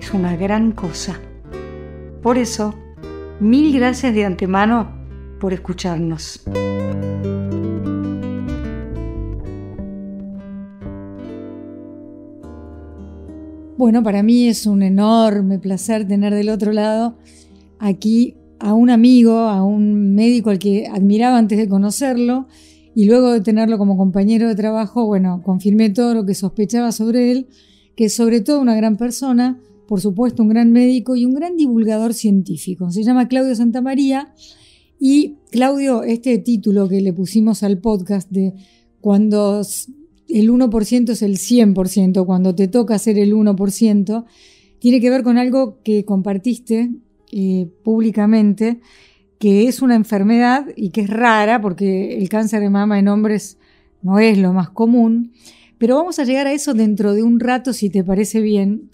es una gran cosa. Por eso, mil gracias de antemano por escucharnos. Bueno, para mí es un enorme placer tener del otro lado aquí a un amigo, a un médico al que admiraba antes de conocerlo y luego de tenerlo como compañero de trabajo, bueno, confirmé todo lo que sospechaba sobre él, que es sobre todo una gran persona, por supuesto, un gran médico y un gran divulgador científico. Se llama Claudio Santamaría. Y Claudio, este título que le pusimos al podcast de cuando el 1% es el 100%, cuando te toca ser el 1%, tiene que ver con algo que compartiste eh, públicamente, que es una enfermedad y que es rara porque el cáncer de mama en hombres no es lo más común. Pero vamos a llegar a eso dentro de un rato, si te parece bien.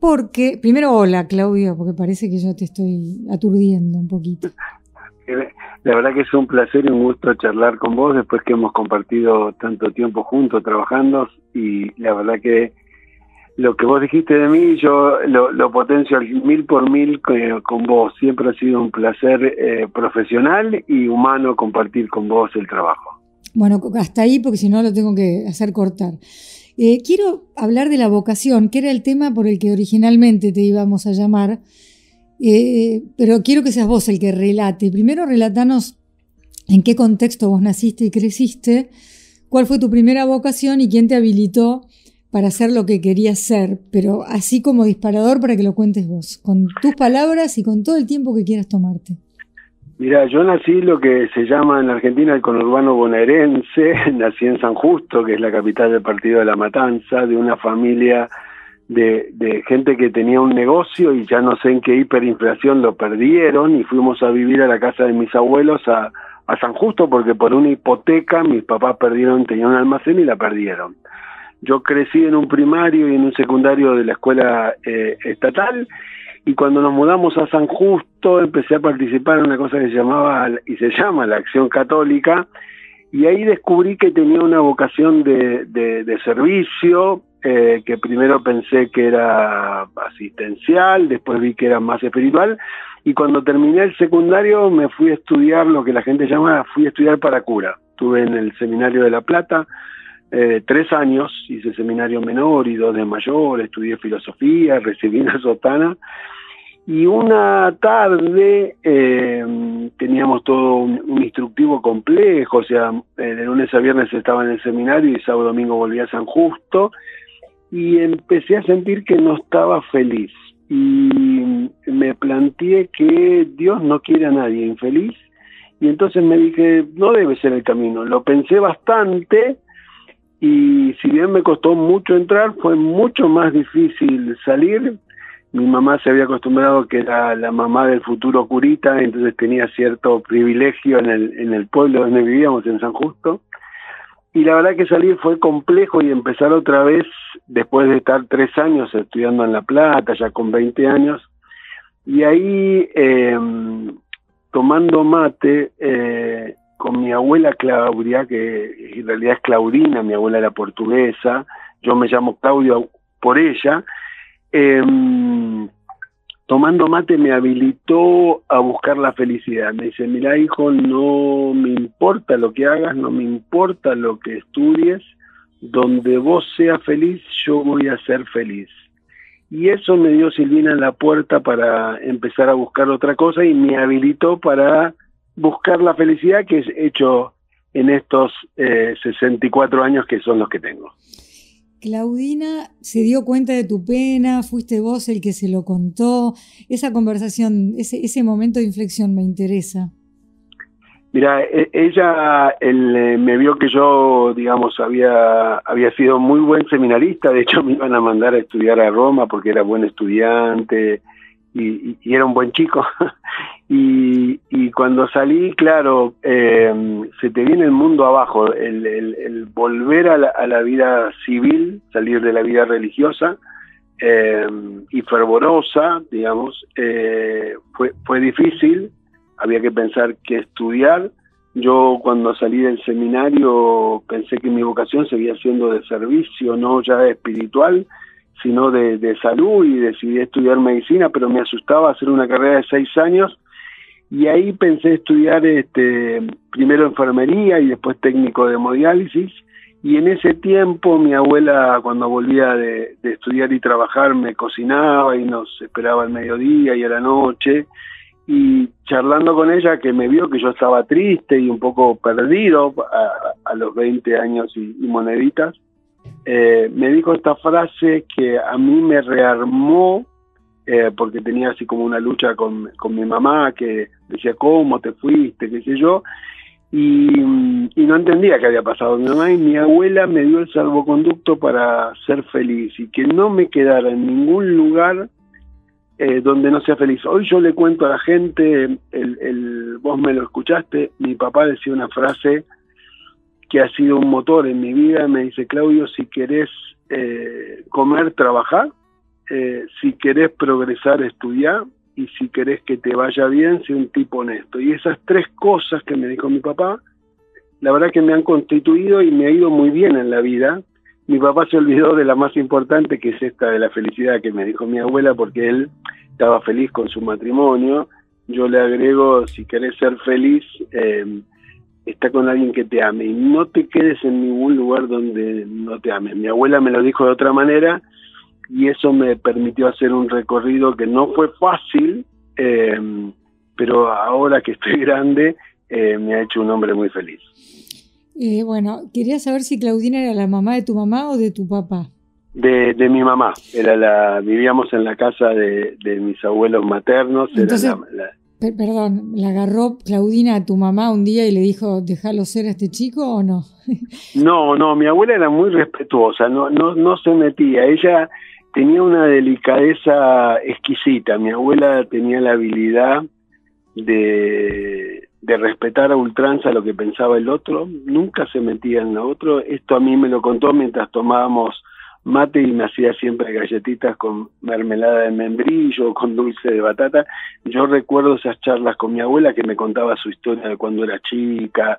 Porque, primero, hola Claudio, porque parece que yo te estoy aturdiendo un poquito. La verdad que es un placer y un gusto charlar con vos después que hemos compartido tanto tiempo juntos trabajando y la verdad que lo que vos dijiste de mí yo lo, potencio al mil por mil con, vos. Siempre ha sido un placer eh, profesional y humano compartir con vos el trabajo. Bueno, hasta ahí porque si no lo tengo que hacer cortar. Eh, quiero hablar de la vocación, que era el tema por el que originalmente te íbamos a llamar, eh, pero quiero que seas vos el que relate. Primero relatanos en qué contexto vos naciste y creciste, cuál fue tu primera vocación y quién te habilitó para hacer lo que querías ser, pero así como disparador para que lo cuentes vos, con tus palabras y con todo el tiempo que quieras tomarte. Mira, yo nací lo que se llama en la Argentina el conurbano bonaerense, nací en San Justo, que es la capital del partido de La Matanza, de una familia de, de, gente que tenía un negocio y ya no sé en qué hiperinflación lo perdieron y fuimos a vivir a la casa de mis abuelos a, a San Justo porque por una hipoteca mis papás perdieron, tenían un almacén y la perdieron. Yo crecí en un primario y en un secundario de la escuela eh, estatal y cuando nos mudamos a San Justo empecé a participar en una cosa que se llamaba y se llama la Acción Católica y ahí descubrí que tenía una vocación de, de, servicio eh, que primero pensé que era asistencial, después vi que era más espiritual y cuando terminé el secundario me fui a estudiar lo que la gente llama, fui a estudiar para cura. Estuve en el Seminario de La Plata, eh, tres años, hice seminario menor y dos de mayor, estudié filosofía, recibí una sotana y una tarde eh, teníamos todo un, instructivo complejo, o sea, eh, de lunes a viernes estaba en el seminario y sábado domingo volví a San Justo y empecé a sentir que no estaba feliz. Y me planteé que Dios no quiere a nadie infeliz y entonces me dije, no debe ser el camino, lo pensé bastante y si bien me costó mucho entrar, fue mucho más difícil salir mi mamá se había acostumbrado que era la mamá del futuro curita, entonces tenía cierto privilegio en el, en el pueblo donde vivíamos, en San Justo. Y la verdad que salir fue complejo y empezar otra vez, después de estar tres años estudiando en La Plata, ya con 20 años, y ahí em, tomando mate eh, con mi abuela Claudia, que en realidad es Claudina, mi abuela era portuguesa, yo me llamo Claudio por ella, eh, tomando mate me habilitó a buscar la felicidad. Me dice, mira hijo, no me importa lo que hagas, no me importa lo que estudies, donde vos seas feliz, yo voy a ser feliz. Y eso me dio Silvina la puerta para empezar a buscar otra cosa y me habilitó para buscar la felicidad que he hecho en estos eh, 64 años que son los que tengo. Claudina se dio cuenta de tu pena, fuiste vos el que se lo contó. Esa conversación, ese, ese momento de inflexión me interesa. Mira, e, ella él, me vio que yo, digamos, había, había sido muy buen seminarista, de hecho me iban a mandar a estudiar a Roma porque era buen estudiante y, era un buen chico. y, cuando salí, claro, eh, se te viene el mundo abajo, el, volver a la, vida civil, salir de la vida religiosa eh, y fervorosa, digamos, eh, fue, fue difícil había que pensar qué estudiar. Yo cuando salí del seminario pensé que mi vocación seguía siendo de servicio, no ya espiritual, sino de, salud y decidí estudiar medicina, pero me asustaba hacer una carrera de seis años. Y ahí pensé estudiar este, primero enfermería y después técnico de hemodiálisis. Y en ese tiempo mi abuela cuando volvía de, de estudiar y trabajar me cocinaba y nos esperaba al mediodía y a la noche. Y charlando con ella que me vio que yo estaba triste y un poco perdido a, los 20 años y, moneditas, eh, me dijo esta frase que a mí me rearmó eh, porque tenía así como una lucha con, con, mi mamá que decía, ¿cómo te fuiste? qué sé yo, y, no entendía qué había pasado mi mamá y mi abuela me dio el salvoconducto para ser feliz y que no me quedara en ningún lugar eh, donde no sea feliz. Hoy yo le cuento a la gente, el, vos me lo escuchaste, mi papá decía una frase que ha sido un motor en mi vida, me dice, Claudio, si querés eh, comer, trabajar, eh, si querés progresar, estudiar, y si querés que te vaya bien, sé un tipo honesto. Y esas tres cosas que me dijo mi papá, la verdad que me han constituido y me ha ido muy bien en la vida. Mi papá se olvidó de la más importante, que es esta de la felicidad que me dijo mi abuela, porque él estaba feliz con su matrimonio. Yo le agrego, si querés ser feliz, eh, está con alguien que te ame y no te quedes en ningún lugar donde no te ame. Mi abuela me lo dijo de otra manera y eso me permitió hacer un recorrido que no fue fácil, eh, pero ahora que estoy grande eh, me ha hecho un hombre muy feliz. bueno, quería saber si Claudina era la mamá de tu mamá o de tu papá. De, de mi mamá, era la, vivíamos en la casa de, mis abuelos maternos. Entonces, perdón, ¿la agarró Claudina a tu mamá un día y le dijo, déjalo ser a este chico o no? no, no, mi abuela era muy respetuosa, no, no, no se metía, ella tenía una delicadeza exquisita, mi abuela tenía la habilidad de, de respetar a ultranza lo que pensaba el otro, nunca se metía en lo otro, esto a mí me lo contó mientras tomábamos mate y me hacía siempre galletitas con mermelada de membrillo con dulce de batata. Yo recuerdo esas charlas con mi abuela que me contaba su historia de cuando era chica.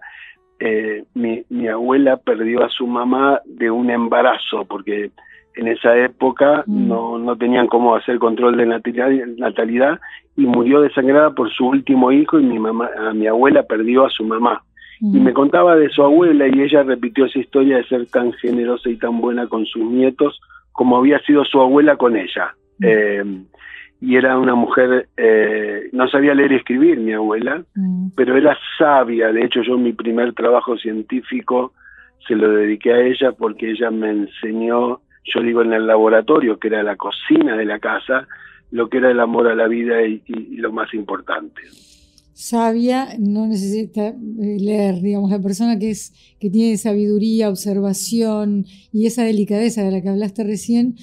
Eh, mi, mi abuela perdió a su mamá de un embarazo porque en esa época mm. no, no tenían cómo hacer control de natalidad, natalidad y murió desangrada por su último hijo y mi mamá, a mi abuela perdió a su mamá y me contaba de su abuela y ella repitió esa historia de ser tan generosa y tan buena con sus nietos como había sido su abuela con ella. Eh, y era una mujer, eh, no sabía leer y escribir mi abuela, pero era sabia. De hecho, yo mi primer trabajo científico se lo dediqué a ella porque ella me enseñó, yo digo en el laboratorio, que era la cocina de la casa, lo que era el amor a la vida y lo más importante sabia no necesita eh, leer, digamos, la persona que es que tiene sabiduría, observación y esa delicadeza de la que hablaste recién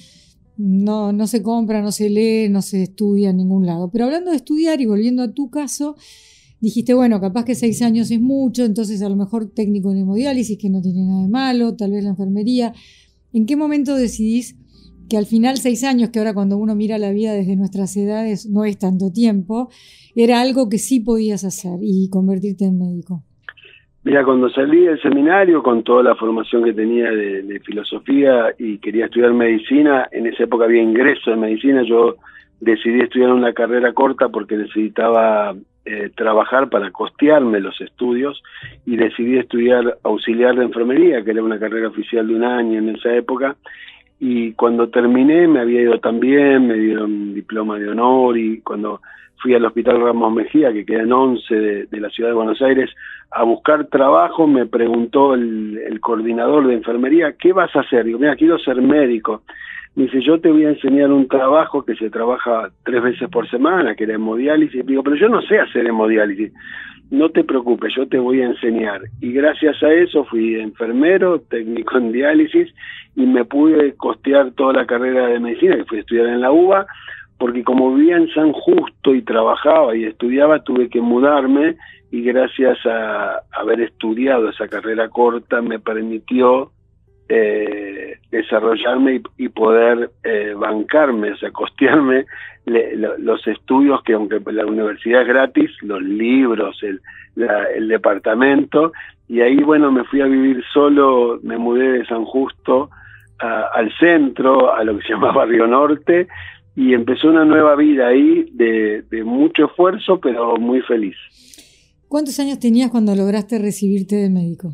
no, no se compra, no se lee, no se estudia en ningún lado. Pero hablando de estudiar y volviendo a tu caso, dijiste, bueno, capaz que seis años es mucho, entonces a lo mejor técnico en hemodiálisis, que no tiene nada de malo, tal vez la enfermería. ¿En qué momento decidís que al final seis años, que ahora cuando uno mira la vida desde nuestras edades no es tanto tiempo, era algo que sí podías hacer y convertirte en médico? Mira, cuando salí del seminario con toda la formación que tenía de, filosofía y quería estudiar medicina, en esa época había ingreso en medicina, yo decidí estudiar una carrera corta porque necesitaba eh, trabajar para costearme los estudios y decidí estudiar auxiliar de enfermería, que era una carrera oficial de un año en esa época, y cuando terminé me había ido también, me dieron diploma de honor y cuando fui al Hospital Ramos Mejía, que queda en 11 de, la ciudad de Buenos Aires, a buscar trabajo, me preguntó el, coordinador de enfermería, ¿qué vas a hacer? Digo, mira, quiero ser médico. Me dice, yo te voy a enseñar un trabajo que se trabaja tres veces por semana, que era hemodiálisis. Digo, pero yo no sé hacer hemodiálisis. No te preocupes, yo te voy a enseñar. Y gracias a eso fui enfermero, técnico en diálisis, y me pude costear toda la carrera de medicina, que fui a estudiar en la UBA, porque como vivía en San Justo y trabajaba y estudiaba, tuve que mudarme y gracias a haber estudiado esa carrera corta me permitió eh, desarrollarme y, poder eh, bancarme, o sea, costearme los estudios que aunque la universidad es gratis, los libros, el, departamento, y ahí bueno, me fui a vivir solo, me mudé de San Justo al centro, a lo que se llama Barrio Norte, y empezó una nueva vida ahí de, de mucho esfuerzo, pero muy feliz. ¿Cuántos años tenías cuando lograste recibirte de médico?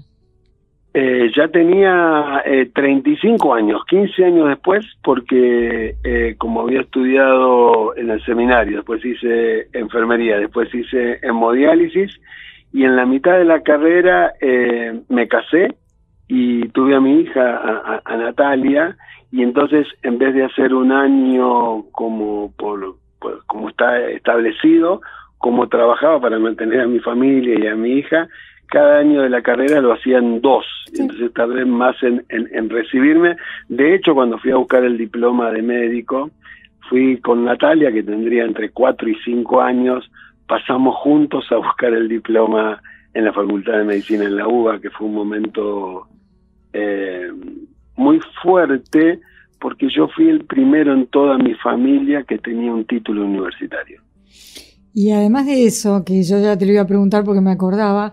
Eh, ya tenía eh, 35 años, 15 años después, porque eh, como había estudiado en el seminario, después hice enfermería, después hice hemodiálisis y en la mitad de la carrera eh, me casé y tuve a mi hija, a, Natalia, y entonces en vez de hacer un año como, por, como está establecido, como trabajaba para mantener a mi familia y a mi hija, cada año de la carrera lo hacían dos, entonces tardé más en, en, recibirme. De hecho, cuando fui a buscar el diploma de médico, fui con Natalia, que tendría entre cuatro y cinco años, pasamos juntos a buscar el diploma en la Facultad de Medicina en la UBA, que fue un momento eh, muy fuerte, porque yo fui el primero en toda mi familia que tenía un título universitario. Y además de eso, que yo ya te lo iba a preguntar porque me acordaba,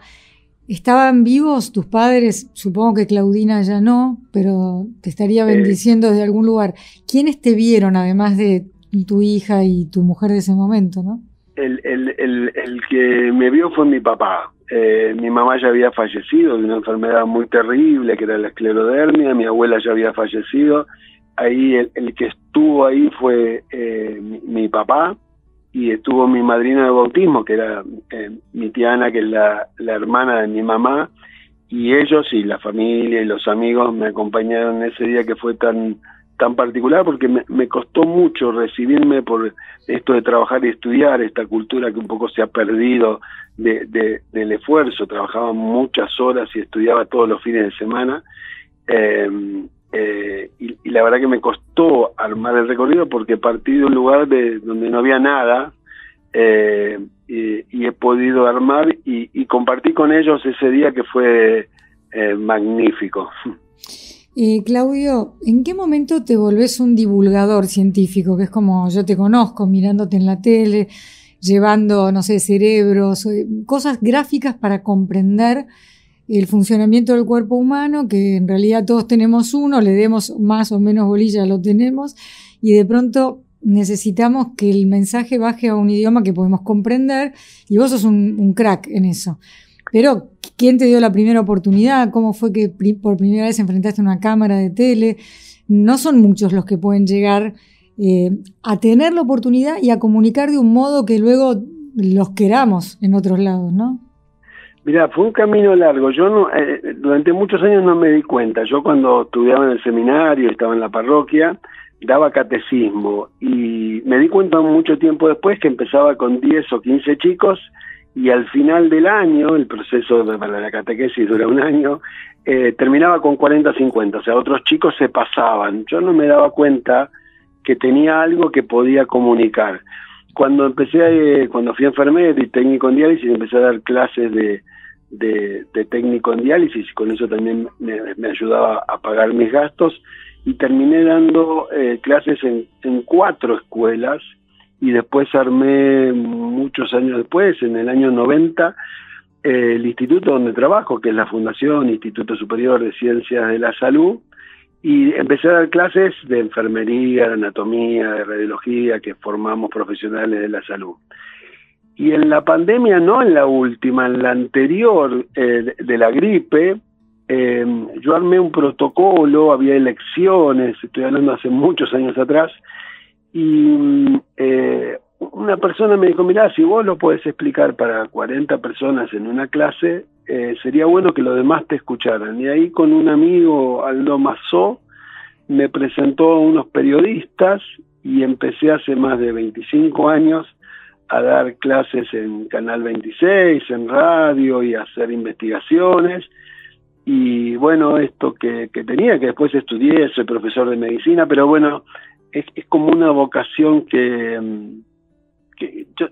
¿Estaban vivos tus padres? Supongo que Claudina ya no, pero te estaría bendiciendo desde algún lugar. ¿Quiénes te vieron, además de tu hija y tu mujer de ese momento, no? El, que me vio fue mi papá. Eh, mi mamá ya había fallecido de una enfermedad muy terrible, que era la esclerodermia. Mi abuela ya había fallecido. Ahí el, que estuvo ahí fue eh, mi papá y estuvo mi madrina de bautismo, que era eh, mi tía Ana, que es la, hermana de mi mamá, y ellos y la familia y los amigos me acompañaron ese día que fue tan tan particular porque me, costó mucho recibirme por esto de trabajar y estudiar, esta cultura que un poco se ha perdido de, del esfuerzo, trabajaba muchas horas y estudiaba todos los fines de semana. Eh, eh, y, la verdad que me costó armar el recorrido porque partí de un lugar de donde no había nada eh, y, he podido armar y, y, compartí con ellos ese día que fue eh, magnífico. Y Claudio, ¿en qué momento te volvés un divulgador científico? Que es como yo te conozco mirándote en la tele, llevando, no sé, cerebros, cosas gráficas para comprender el funcionamiento del cuerpo humano, que en realidad todos tenemos uno, le demos más o menos bolilla, lo tenemos, y de pronto necesitamos que el mensaje baje a un idioma que podemos comprender, y vos sos un, crack en eso. Pero, ¿quién te dio la primera oportunidad? ¿Cómo fue que por primera vez enfrentaste una cámara de tele? No son muchos los que pueden llegar eh, a tener la oportunidad y a comunicar de un modo que luego los queramos en otros lados, ¿no? Mira, fue un camino largo. Yo no, eh, durante muchos años no me di cuenta. Yo cuando estudiaba en el seminario, estaba en la parroquia, daba catecismo y me di cuenta mucho tiempo después que empezaba con 10 o 15 chicos y al final del año, el proceso de, para la catequesis dura un año, eh, terminaba con 40 o 50. O sea, otros chicos se pasaban. Yo no me daba cuenta que tenía algo que podía comunicar. Cuando empecé, eh, cuando fui enfermero y técnico en diálisis, empecé a dar clases de de, técnico en diálisis y con eso también me, ayudaba a pagar mis gastos. Y terminé dando eh, clases en, cuatro escuelas y después armé muchos años después, en el año 90, eh, el instituto donde trabajo, que es la Fundación Instituto Superior de Ciencias de la Salud, y empecé a dar clases de enfermería, de anatomía, de radiología, que formamos profesionales de la salud. Y en la pandemia, no en la última, en la anterior eh, de la gripe, eh, yo armé un protocolo, había elecciones, estoy hablando hace muchos años atrás, y eh, una persona me dijo, mirá, si vos lo podés explicar para 40 personas en una clase, sería bueno que los demás te escucharan. Y ahí con un amigo, Aldo Mazó, me presentó a unos periodistas y empecé hace más de 25 años a dar clases en Canal 26, en radio y hacer investigaciones. Y bueno, esto que, tenía, que después estudié, soy profesor de medicina, pero bueno, es, es como una vocación que,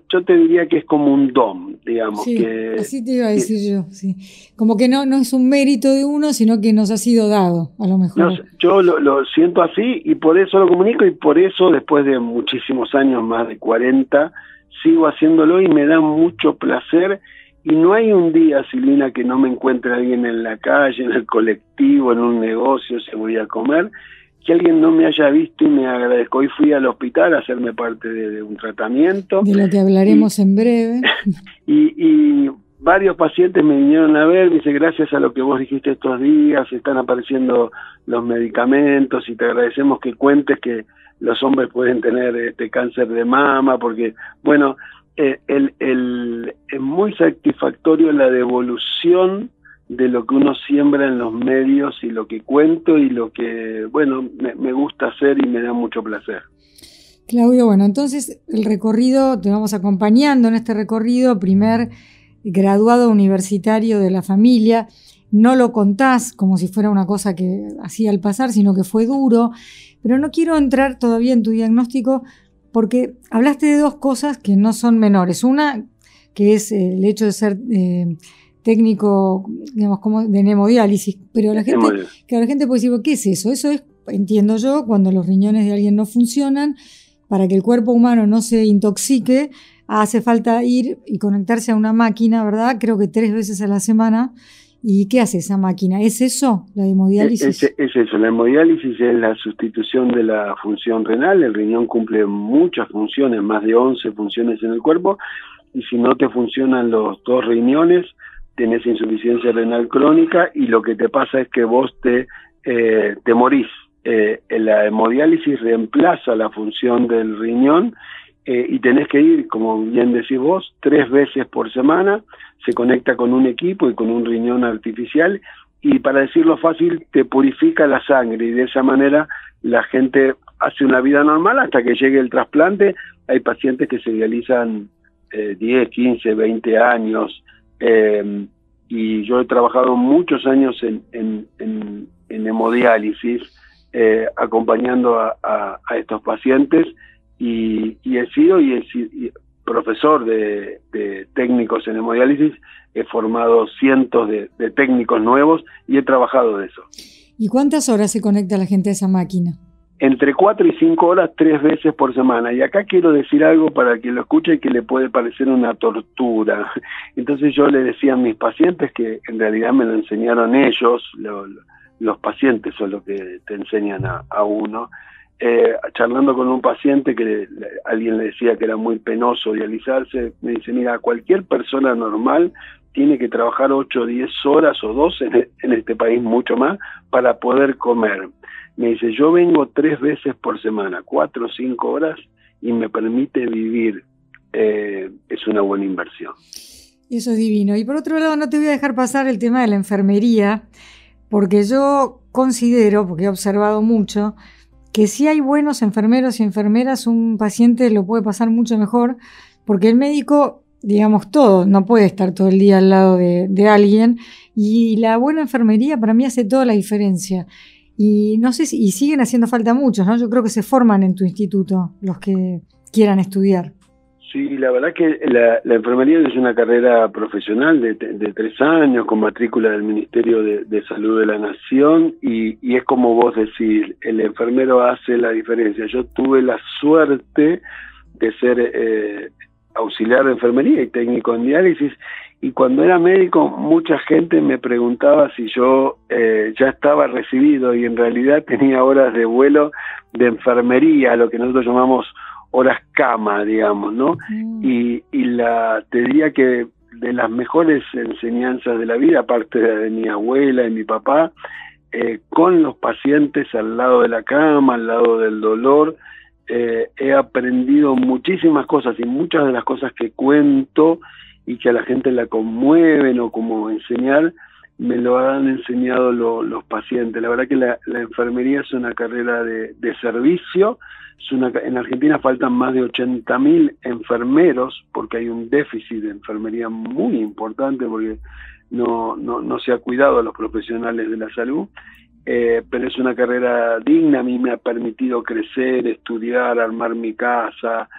yo, te diría que es como un don, digamos. Sí, así te iba a decir yo, sí. Como que no, no es un mérito de uno, sino que nos ha sido dado, a lo mejor. yo lo, siento así y por eso lo comunico y por eso después de muchísimos años, más de 40, sigo haciéndolo y me da mucho placer. Y no hay un día, Silvina, que no me encuentre alguien en la calle, en el colectivo, en un negocio, se voy a comer, que alguien no me haya visto y me agradezco. Hoy fui al hospital a hacerme parte de, un tratamiento. De lo que hablaremos en breve. Y, varios pacientes me vinieron a ver, me dice, gracias a lo que vos dijiste estos días, están apareciendo los medicamentos y te agradecemos que cuentes que los hombres pueden tener este cáncer de mama, porque, bueno, eh, el, el, es muy satisfactorio la devolución de lo que uno siembra en los medios y lo que cuento y lo que, bueno, me, gusta hacer y me da mucho placer. Claudio, bueno, entonces el recorrido, te vamos acompañando en este recorrido, primer graduado universitario de la familia, no lo contás como si fuera una cosa que hacía al pasar, sino que fue duro, pero no quiero entrar todavía en tu diagnóstico porque hablaste de dos cosas que no son menores. Una, que es el hecho de ser... Eh, técnico, digamos, como de hemodiálisis, pero la gente, que la gente puede decir, ¿qué es eso? Eso es, entiendo yo, cuando los riñones de alguien no funcionan, para que el cuerpo humano no se intoxique, hace falta ir y conectarse a una máquina, ¿verdad? Creo que tres veces a la semana. ¿Y qué hace esa máquina? ¿Es eso, la hemodiálisis? Es, es, eso, la hemodiálisis es la sustitución de la función renal. El riñón cumple muchas funciones, más de 11 funciones en el cuerpo, y si no te funcionan los dos riñones, tenés insuficiencia renal crónica y lo que te pasa es que vos te, eh, te morís. Eh, la hemodiálisis reemplaza la función del riñón eh, y tenés que ir, como bien decís vos, tres veces por semana, se conecta con un equipo y con un riñón artificial y para decirlo fácil, te purifica la sangre y de esa manera la gente hace una vida normal hasta que llegue el trasplante. Hay pacientes que se dializan eh, 10, 15, 20 años, eh, y yo he trabajado muchos años en, en, hemodiálisis, eh, acompañando a, estos pacientes y, he sido y, profesor de, técnicos en hemodiálisis, he formado cientos de, de técnicos nuevos y he trabajado de eso. ¿Y cuántas horas se conecta la gente a esa máquina? Entre cuatro y cinco horas tres veces por semana. Y acá quiero decir algo para que lo escuche que le puede parecer una tortura. Entonces yo le decía a mis pacientes que en realidad me lo enseñaron ellos, los pacientes son los que te enseñan a, uno. Eh, charlando con un paciente que alguien le decía que era muy penoso dializarse, me dice, mira, cualquier persona normal tiene que trabajar 8 o 10 horas o 12 en, en este país, mucho más, para poder comer me dice, yo vengo tres veces por semana, cuatro o cinco horas, y me permite vivir. Eh, es una buena inversión. Eso es divino. Y por otro lado, no te voy a dejar pasar el tema de la enfermería, porque yo considero, porque he observado mucho, que si hay buenos enfermeros y enfermeras, un paciente lo puede pasar mucho mejor, porque el médico, digamos todo, no puede estar todo el día al lado de, de alguien, y la buena enfermería para mí hace toda la diferencia. Y no sé si y siguen haciendo falta muchos, ¿no? Yo creo que se forman en tu instituto los que quieran estudiar. Sí, la verdad que la, enfermería es una carrera profesional de, tres años con matrícula del Ministerio de, Salud de la Nación y, es como vos decís, el enfermero hace la diferencia. Yo tuve la suerte de ser eh, auxiliar de enfermería y técnico en diálisis y cuando era médico mucha gente me preguntaba si yo eh, ya estaba recibido y en realidad tenía horas de vuelo de enfermería, lo que nosotros llamamos horas cama, digamos, ¿no? Mm. Y, y la, te diría que de las mejores enseñanzas de la vida, aparte de mi abuela y mi papá, eh, con los pacientes al lado de la cama, al lado del dolor, eh, he aprendido muchísimas cosas y muchas de las cosas que cuento y que a la gente la conmueven o como enseñar, me lo han enseñado los pacientes. La verdad que la, enfermería es una carrera de, servicio. Es una, en Argentina faltan más de 80.000 enfermeros porque hay un déficit de enfermería muy importante porque no, no, no se ha cuidado a los profesionales de la salud. Eh, pero es una carrera digna, a mí me ha permitido crecer, estudiar, armar mi casa.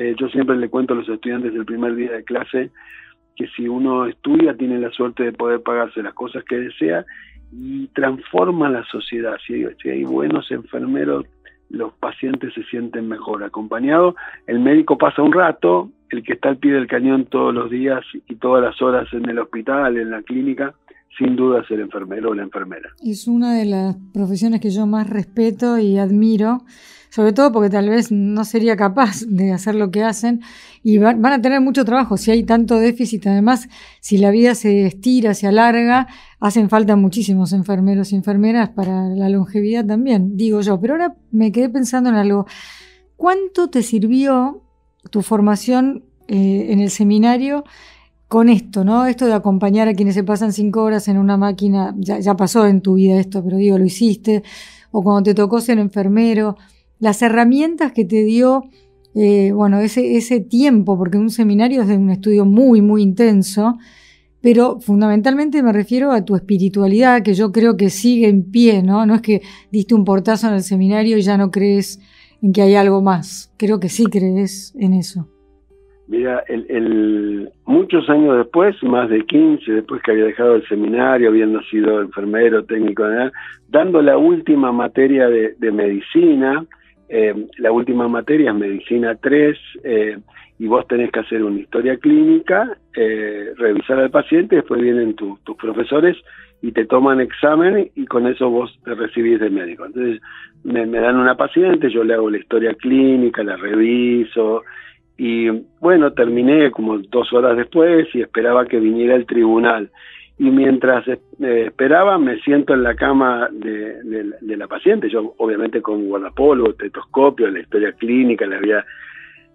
Eh, yo siempre le cuento a los estudiantes del primer día de clase que si uno estudia tiene la suerte de poder pagarse las cosas que desea y transforma la sociedad. Si, hay buenos enfermeros, los pacientes se sienten mejor acompañados. El médico pasa un rato, el que está al pie del cañón todos los días y todas las horas en el hospital, en la clínica, sin duda es el enfermero o la enfermera. Es una de las profesiones que yo más respeto y admiro sobre todo porque tal vez no sería capaz de hacer lo que hacen y van, a tener mucho trabajo si hay tanto déficit. Además, si la vida se estira, se alarga, hacen falta muchísimos enfermeros y enfermeras para la longevidad también, digo yo. Pero ahora me quedé pensando en algo. ¿Cuánto te sirvió tu formación eh, en el seminario? con esto, ¿no? Esto de acompañar a quienes se pasan cinco horas en una máquina, ya, ya, pasó en tu vida esto, pero digo, lo hiciste, o cuando te tocó ser enfermero, las herramientas que te dio, eh, bueno, ese, ese tiempo, porque un seminario es de un estudio muy, muy intenso, pero fundamentalmente me refiero a tu espiritualidad, que yo creo que sigue en pie, ¿no? No es que diste un portazo en el seminario y ya no crees en que hay algo más. Creo que sí crees en eso. Mira, el, muchos años después, más de 15, después que había dejado el seminario, habiendo sido enfermero, técnico, dando la última materia de, de medicina, eh, la última materia es medicina 3 eh, y vos tenés que hacer una historia clínica, eh, revisar al paciente, después vienen tus profesores y te toman examen y con eso vos te recibís de médico. Entonces me, dan una paciente, yo le hago la historia clínica, la reviso y bueno, terminé como dos horas después y esperaba que viniera el tribunal y mientras eh, esperaba me siento en la cama de, la paciente, yo obviamente con guardapolvo, tetoscopio, la historia clínica, la había...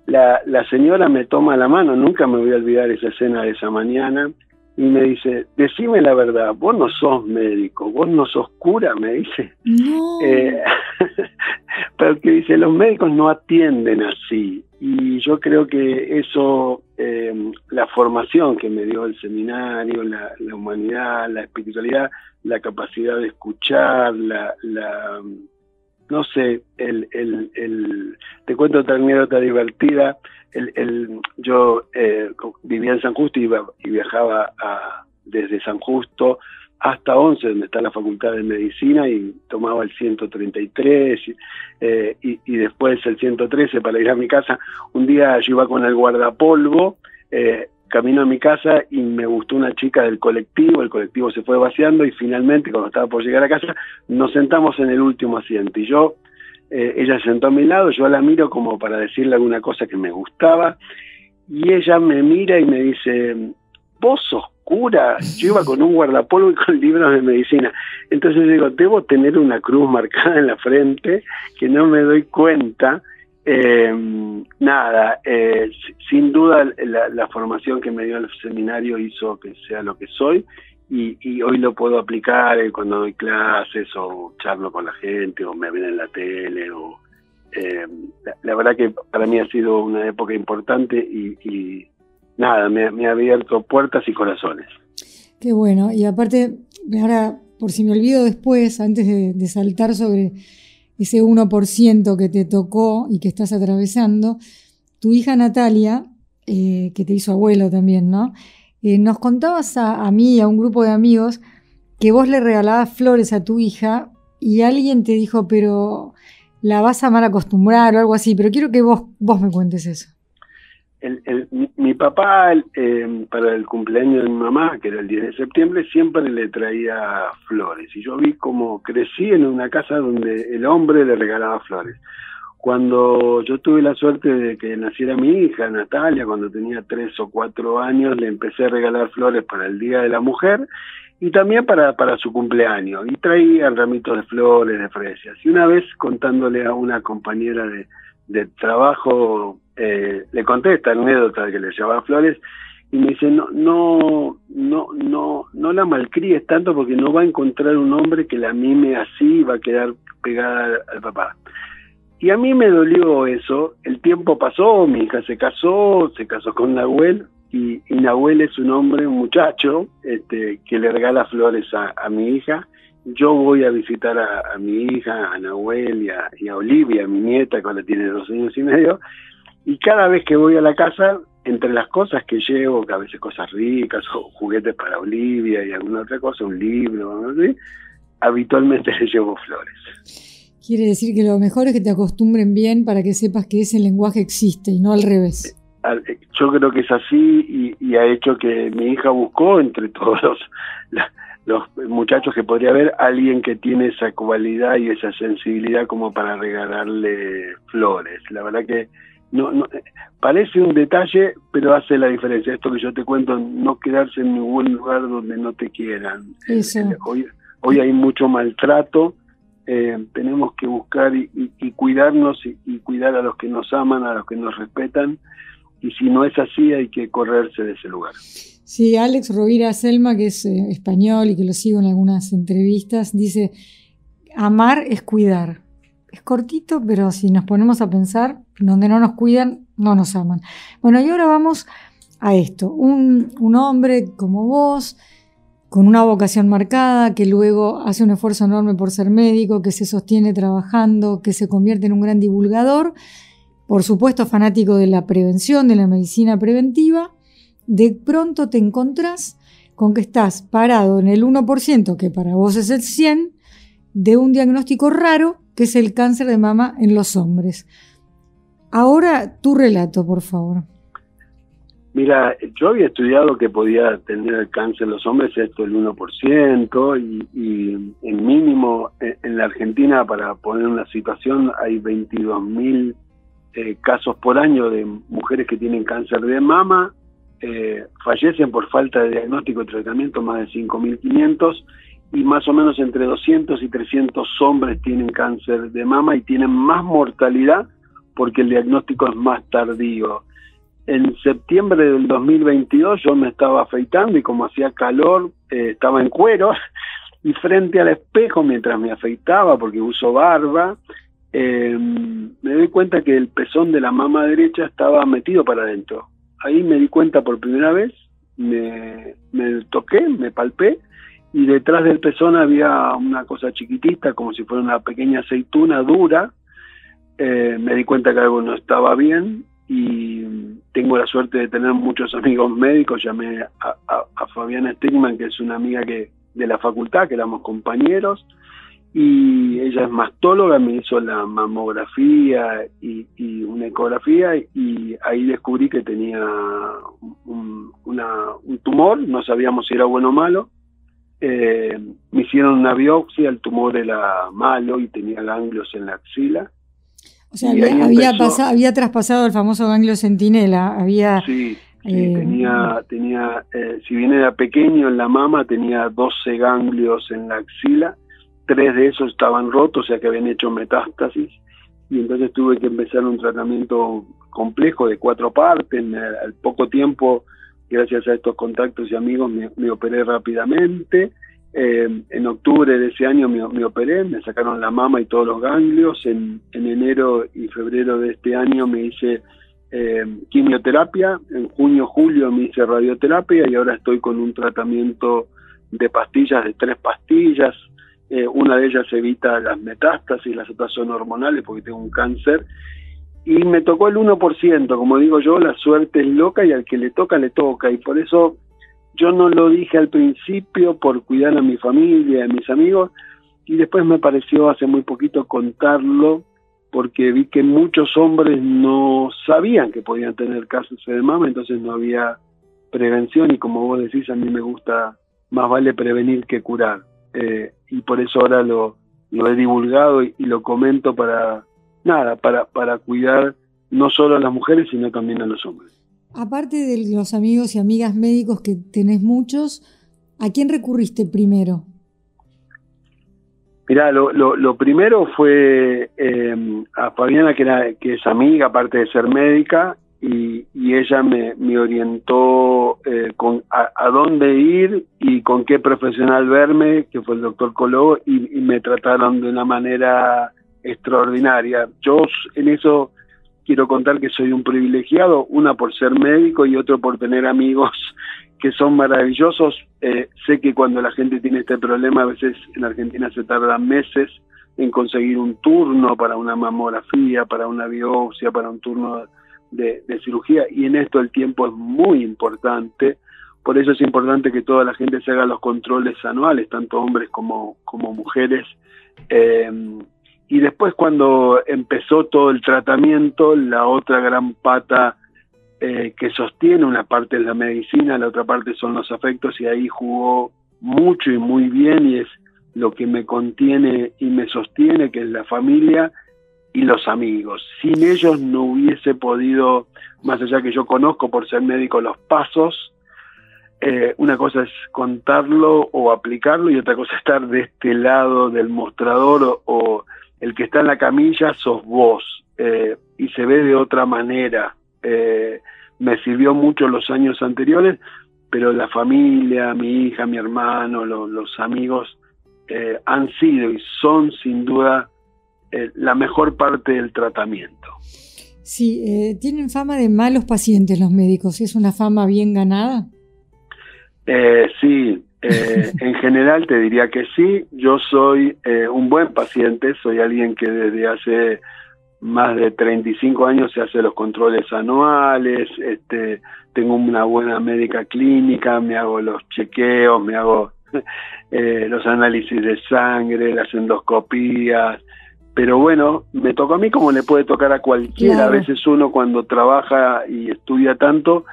La, la señora me toma la mano, nunca me voy a olvidar esa escena de esa mañana, y me dice, decime la verdad, vos no sos médico, vos no sos cura, me dice. No. Eh, porque dice, los médicos no atienden así. Y yo creo que eso, eh, la formación que me dio el seminario, la, humanidad, la espiritualidad, la capacidad de escuchar, la, la no sé, el, el, el, te cuento otra anécdota divertida. El, el, yo eh, vivía en San Justo y, y viajaba a, desde San Justo hasta 11, donde está la Facultad de Medicina, y tomaba el 133 eh, y, y, después el 113 para ir a mi casa. Un día yo iba con el guardapolvo, eh, camino a mi casa y me gustó una chica del colectivo, el colectivo se fue vaciando y finalmente cuando estaba por llegar a casa nos sentamos en el último asiento y yo, eh, ella se sentó a mi lado, yo la miro como para decirle alguna cosa que me gustaba y ella me mira y me dice, vos sos cura, yo iba con un guardapolvo y con libros de medicina. Entonces digo, debo tener una cruz marcada en la frente que no me doy cuenta eh, nada, sin duda la, formación que me dio el seminario hizo que sea lo que soy y, hoy lo puedo aplicar eh, cuando doy clases o charlo con la gente o me ven en la tele o eh, la, verdad que para mí ha sido una época importante y, nada, me, ha abierto puertas y corazones. Qué bueno, y aparte, ahora por si me olvido después, antes de saltar sobre ese 1% que te tocó y que estás atravesando, tu hija Natalia, eh, que te hizo abuelo también, ¿no? Eh, nos contabas a, mí y a un grupo de amigos que vos le regalabas flores a tu hija y alguien te dijo, pero la vas a mal acostumbrar o algo así, pero quiero que vos, vos me cuentes eso mi, papá, eh, para el cumpleaños de mi mamá, que era el 10 de septiembre, siempre le traía flores. Y yo vi como crecí en una casa donde el hombre le regalaba flores. Cuando yo tuve la suerte de que naciera mi hija, Natalia, cuando tenía tres o cuatro años, le empecé a regalar flores para el Día de la Mujer y también para, para su cumpleaños. Y traía ramitos de flores, de fresas. Y una vez contándole a una compañera de, de trabajo, eh, le conté esta anécdota que le llevaba flores, y me dice, no, no, no, no, no la malcríes tanto porque no va a encontrar un hombre que la mime así y va a quedar pegada al papá. Y a mí me dolió eso, el tiempo pasó, mi hija se casó, se casó con Nahuel, y, y Nahuel es un hombre, un muchacho, este, que le regala flores a, mi hija. Yo voy a visitar a, mi hija, a Nahuel y a, y a Olivia, mi nieta, cuando tiene dos años y medio, y cada vez que voy a la casa entre las cosas que llevo, que a veces cosas ricas, o juguetes para Olivia y alguna otra cosa, un libro, habitualmente le llevo flores. Quiere decir que lo mejor es que te acostumbren bien para que sepas que ese lenguaje existe y no al revés. Eh, yo creo que es así y, ha hecho que mi hija buscó entre todos los, los muchachos que podría haber alguien que tiene esa cualidad y esa sensibilidad como para regalarle flores. La verdad que no, no, parece un detalle, pero hace la diferencia. Esto que yo te cuento, no quedarse en ningún lugar donde no te quieran. Hoy, hoy hay mucho maltrato, eh, tenemos que buscar y, cuidarnos y, cuidar a los que nos aman, a los que nos respetan, y si no es así hay que correrse de ese lugar. Sí, Alex Rovira Selma, que es eh, español y que lo sigo en algunas entrevistas, dice, amar es cuidar. Es cortito, pero si nos ponemos a pensar, donde no nos cuidan, no nos aman. Bueno, y ahora vamos a esto. Un, un hombre como vos, con una vocación marcada, que luego hace un esfuerzo enorme por ser médico, que se sostiene trabajando, que se convierte en un gran divulgador, por supuesto fanático de la prevención, de la medicina preventiva, de pronto te encontrás con que estás parado en el 1%, que para vos es el 100%, de un diagnóstico raro que es el cáncer de mama en los hombres. Ahora tu relato, por favor. Mira, yo había estudiado que podía tener el cáncer en los hombres, esto el 1%, y, y el mínimo en, la Argentina, para poner una situación, hay 22 mil eh, casos por año de mujeres que tienen cáncer de mama, eh, fallecen por falta de diagnóstico y tratamiento más de 5.500 y más o menos entre 200 y 300 hombres tienen cáncer de mama y tienen más mortalidad porque el diagnóstico es más tardío. En septiembre del 2022 yo me estaba afeitando y como hacía calor eh, estaba en cuero y frente al espejo mientras me afeitaba porque uso barba, eh, me doy cuenta que el pezón de la mama derecha estaba metido para adentro. Ahí me di cuenta por primera vez, me, toqué, me palpé y detrás del pezón había una cosa chiquitita, como si fuera una pequeña aceituna dura. Eh, me di cuenta que algo no estaba bien y tengo la suerte de tener muchos amigos médicos. Llamé a, a, Fabiana Stigman, que es una amiga que de la facultad, que éramos compañeros, y ella es mastóloga, me hizo la mamografía y, una ecografía y ahí descubrí que tenía un, un tumor, no sabíamos si era bueno o malo, eh, me hicieron una biopsia, el tumor era malo y tenía ganglios en la axila. O sea, había, había, traspasado el famoso ganglio centinela, había... Sí, eh, tenía, tenía eh, si bien era pequeño en la mama, tenía 12 ganglios en la axila, tres de esos estaban rotos, o sea que habían hecho metástasis, y entonces tuve que empezar un tratamiento complejo de cuatro partes, al poco tiempo gracias a estos contactos y amigos me, operé rápidamente. Eh, en octubre de ese año me, operé, me sacaron la mama y todos los ganglios. En, enero y febrero de este año me hice eh, quimioterapia. En junio, julio me hice radioterapia y ahora estoy con un tratamiento de pastillas, de tres pastillas. Eh, una de ellas evita las metástasis, las otras son hormonales porque tengo un cáncer y me tocó el 1%, como digo yo, la suerte es loca y al que le toca, le toca. Y por eso yo no lo dije al principio por cuidar a mi familia, a mis amigos, y después me pareció hace muy poquito contarlo porque vi que muchos hombres no sabían que podían tener casos de mama, entonces no había prevención y como vos decís, a mí me gusta, más vale prevenir que curar. Eh, y por eso ahora lo, lo he divulgado y lo comento para nada, para, para cuidar no solo a las mujeres, sino también a los hombres. Aparte de los amigos y amigas médicos que tenés muchos, ¿a quién recurriste primero? Mirá, lo, lo, primero fue eh, a Fabiana, que, era, que es amiga, aparte de ser médica, y, ella me, orientó eh, con a, dónde ir y con qué profesional verme, que fue el doctor Coló, y, me trataron de una manera extraordinaria. Yo en eso quiero contar que soy un privilegiado, una por ser médico y otro por tener amigos que son maravillosos. Eh, sé que cuando la gente tiene este problema, a veces en Argentina se tardan meses en conseguir un turno para una mamografía, para una biopsia, para un turno de, cirugía, y en esto el tiempo es muy importante. Por eso es importante que toda la gente se haga los controles anuales, tanto hombres como, como mujeres. Eh, y después cuando empezó todo el tratamiento, la otra gran pata eh, que sostiene, una parte es la medicina, la otra parte son los afectos, y ahí jugó mucho y muy bien, y es lo que me contiene y me sostiene, que es la familia y los amigos. Sin ellos no hubiese podido, más allá que yo conozco por ser médico los pasos, eh, una cosa es contarlo o aplicarlo y otra cosa es estar de este lado del mostrador o, el que está en la camilla sos vos eh, y se ve de otra manera. Eh, me sirvió mucho los años anteriores, pero la familia, mi hija, mi hermano, los amigos han sido y son sin duda eh, la mejor parte del tratamiento. Sí, eh, tienen fama de malos pacientes los médicos, ¿es una fama bien ganada? sí, en general te diría que sí, yo soy un buen paciente, soy alguien que desde hace más de 35 años se hace los controles anuales, este, tengo una buena médica clínica, me hago los chequeos, me hago eh, los análisis de sangre, las endoscopías, pero bueno, me tocó a mí como le puede tocar a cualquiera. A veces uno cuando trabaja y estudia tanto,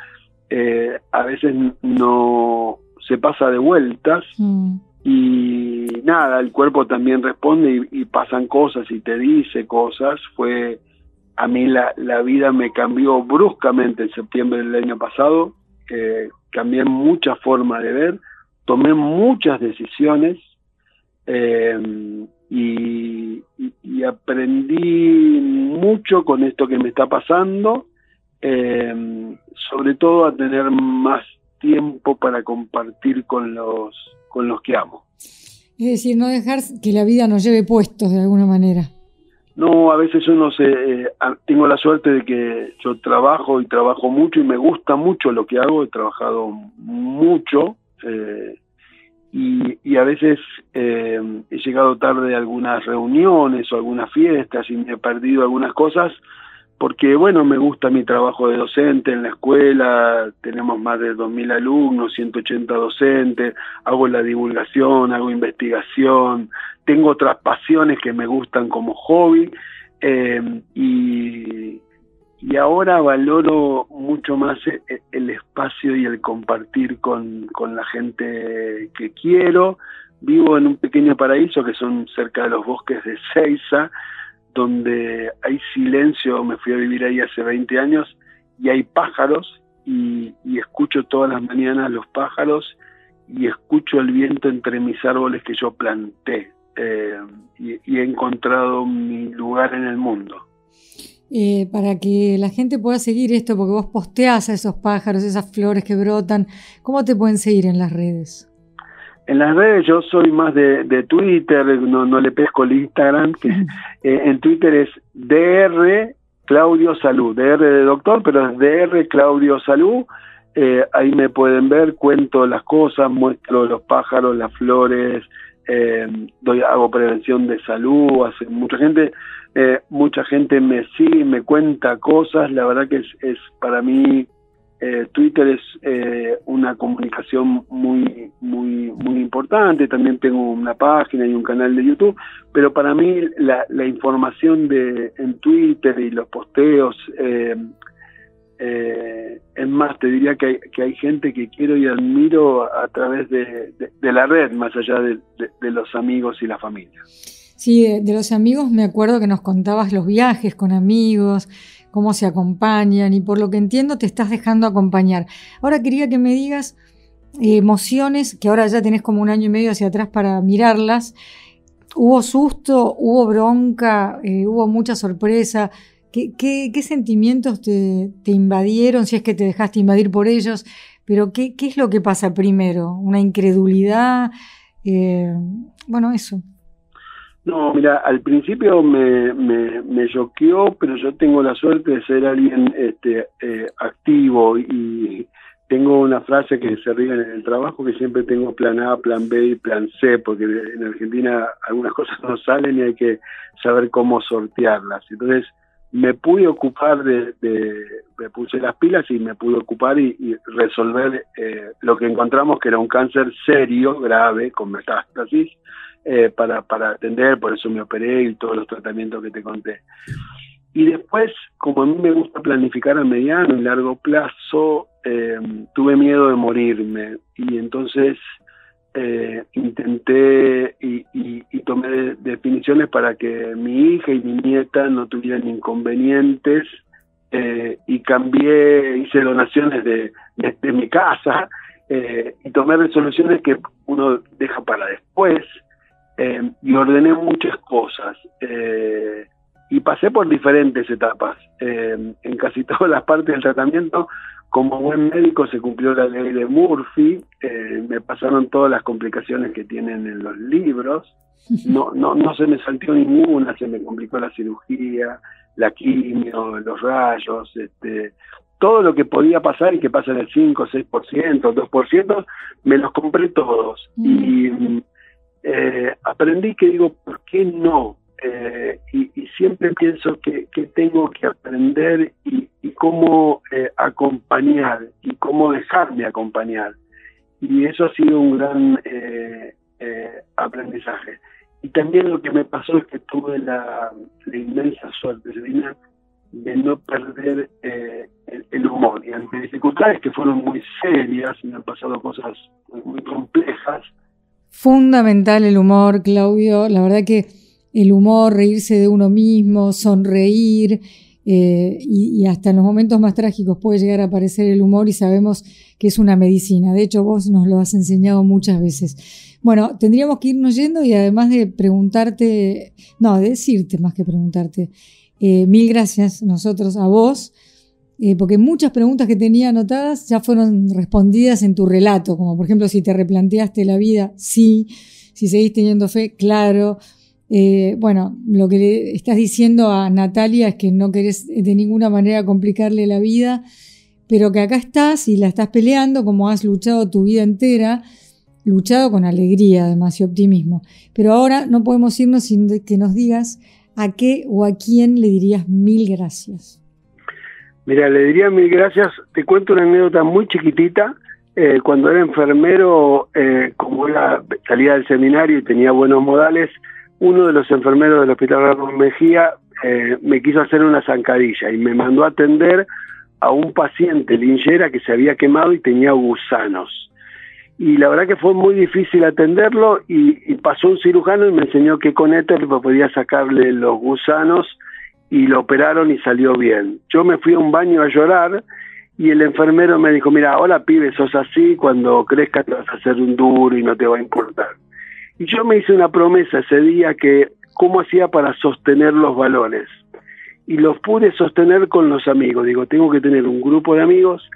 eh, a veces no se pasa de vueltas mm. y nada, el cuerpo también responde y, pasan cosas y te dice cosas. Fue a mí la, la vida me cambió bruscamente en septiembre del año pasado, eh, cambié mucha forma de ver tomé muchas decisiones eh, y, aprendí mucho con esto que me está pasando, eh, sobre todo a tener más tiempo para compartir con los, con los que amo. Es decir, no dejar que la vida nos lleve puestos de alguna manera. No, a veces uno se... Eh, tengo la suerte de que yo trabajo y trabajo mucho y me gusta mucho lo que hago, he trabajado mucho, eh, y, a veces eh, he llegado tarde a algunas reuniones o algunas fiestas y me he perdido algunas cosas porque, bueno, me gusta mi trabajo de docente en la escuela, tenemos más de 2.000 alumnos, 180 docentes, hago la divulgación, hago investigación, tengo otras pasiones que me gustan como hobby eh, y, y ahora valoro mucho más e, e, el espacio y el compartir con, la gente que quiero. Vivo en un pequeño paraíso que son cerca de los bosques de Ceiza, donde hay silencio, me fui a vivir ahí hace 20 años, y hay pájaros, y, escucho todas las mañanas los pájaros, y escucho el viento entre mis árboles que yo planté, eh, y he encontrado mi lugar en el mundo. Eh, para que la gente pueda seguir esto, porque vos posteás a esos pájaros, esas flores que brotan. ¿Cómo te pueden seguir en las redes? En las redes yo soy más de, Twitter, no, le pesco el Instagram, que eh, en Twitter es DR Claudio Salud, DR de doctor, pero es DR Claudio Salud. Eh, ahí me pueden ver, cuento las cosas, muestro los pájaros, las flores, doy, hago prevención de salud, hace mucha gente eh, mucha gente me sigue, me cuenta cosas, la verdad que es, para mí eh, Twitter es eh, una comunicación muy, muy, muy importante, también tengo una página y un canal de YouTube, pero para mí la, información de, en Twitter y los posteos, es más, te diría que hay, que hay gente que quiero y admiro a través de, la red, más allá de los amigos y la familia. Sí, de, los amigos me acuerdo que nos contabas los viajes con amigos, cómo se acompañan y por lo que entiendo te estás dejando acompañar. Ahora quería que me digas eh, emociones que ahora ya tenés como un año y medio hacia atrás para mirarlas. ¿Hubo susto? ¿Hubo bronca? Eh, ¿Hubo mucha sorpresa? ¿Qué, sentimientos te, invadieron, si es que te dejaste invadir por ellos? Pero ¿qué, es lo que pasa primero? ¿Una incredulidad? Eh, bueno, eso. No, mira, al principio me, me, me choqueó, pero yo tengo la suerte de ser alguien este, eh, activo y tengo una frase que se ríe en el trabajo que siempre tengo plan A, plan B y plan C, porque en Argentina algunas cosas no salen y hay que saber cómo sortearlas. Entonces me pude ocupar de, me puse las pilas y me pude ocupar y, resolver eh, lo que encontramos que era un cáncer serio, grave, con metástasis, eh, para, para atender, por eso me operé y todos los tratamientos que te conté. Y después, como a mí me gusta planificar a mediano y largo plazo, eh, tuve miedo de morirme y entonces eh, intenté y, tomé definiciones para que mi hija y mi nieta no tuvieran inconvenientes eh, y cambié, hice donaciones de, de, mi casa y tomé resoluciones que uno deja para después y ordené muchas cosas y pasé por diferentes etapas. en casi todas las partes del tratamiento como buen médico se cumplió la ley de Murphy, eh, me pasaron todas las complicaciones que tienen en los libros, no, no, no se me saltó ninguna, se me complicó la cirugía, la quimio, los rayos, este, todo lo que podía pasar y que pasa en el 5, 6%, 2%, me los compré todos. Y eh, aprendí que digo, ¿por qué no? Eh, y, siempre pienso que, tengo que aprender y, cómo eh, acompañar y cómo dejarme acompañar. Y eso ha sido un gran eh, aprendizaje. Y también lo que me pasó es que tuve la, inmensa suerte, de no perder el, humor. Y ante dificultades que fueron muy serias, me han pasado cosas muy complejas. Fundamental el humor, Claudio. La verdad que el humor, reírse de uno mismo, sonreír, eh, y, hasta en los momentos más trágicos puede llegar a aparecer el humor y sabemos que es una medicina. De hecho, vos nos lo has enseñado muchas veces. Bueno, tendríamos que irnos yendo y además de preguntarte, no, de decirte más que preguntarte, eh, mil gracias nosotros a vos, eh, porque muchas preguntas que tenía anotadas ya fueron respondidas en tu relato, como por ejemplo si te replanteaste la vida, sí, si seguís teniendo fe, claro. Eh, bueno, lo que le estás diciendo a Natalia es que no querés de ninguna manera complicarle la vida, pero que acá estás y la estás peleando como has luchado tu vida entera, luchado con alegría además y optimismo. Pero ahora no podemos irnos sin que nos digas a qué o a quién le dirías mil gracias. Mira, le diría mil gracias. Te cuento una anécdota muy chiquitita. Eh, cuando era enfermero, eh, como era, salía del seminario y tenía buenos modales, uno de los enfermeros del Hospital Ramón Mejía eh, me quiso hacer una zancadilla y me mandó a atender a un paciente linchera que se había quemado y tenía gusanos. Y la verdad que fue muy difícil atenderlo y, pasó un cirujano y me enseñó que con éter podía sacarle los gusanos y lo operaron y salió bien. Yo me fui a un baño a llorar y el enfermero me dijo, mira, hola pibe, sos así, cuando crezcas te vas a hacer un duro y no te va a importar. Y yo me hice una promesa ese día que cómo hacía para sostener los valores. Y los pude sostener con los amigos. Digo, tengo que tener un grupo de amigos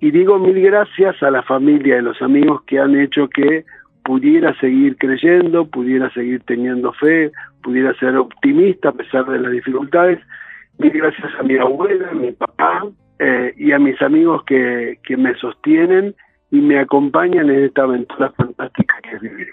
y digo mil gracias a la familia y los amigos que han hecho que pudiera seguir creyendo, pudiera seguir teniendo fe, pudiera ser optimista a pesar de las dificultades. Mil gracias a mi abuela, a mi papá eh, y a mis amigos que, que me sostienen y me acompañan en esta aventura fantástica que es vivir.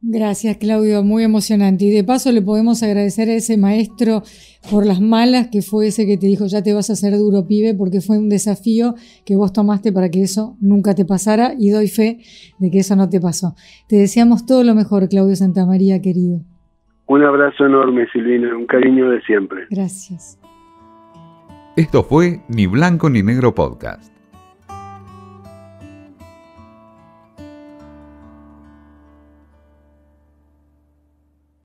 Gracias, Claudio, muy emocionante. Y de paso le podemos agradecer a ese maestro por las malas, que fue ese que te dijo, ya te vas a hacer duro, pibe, porque fue un desafío que vos tomaste para que eso nunca te pasara y doy fe de que eso no te pasó. Te deseamos todo lo mejor, Claudio Santamaría, querido. Un abrazo enorme, Silvina, un cariño de siempre. Gracias. Esto fue Ni Blanco ni Negro Podcast.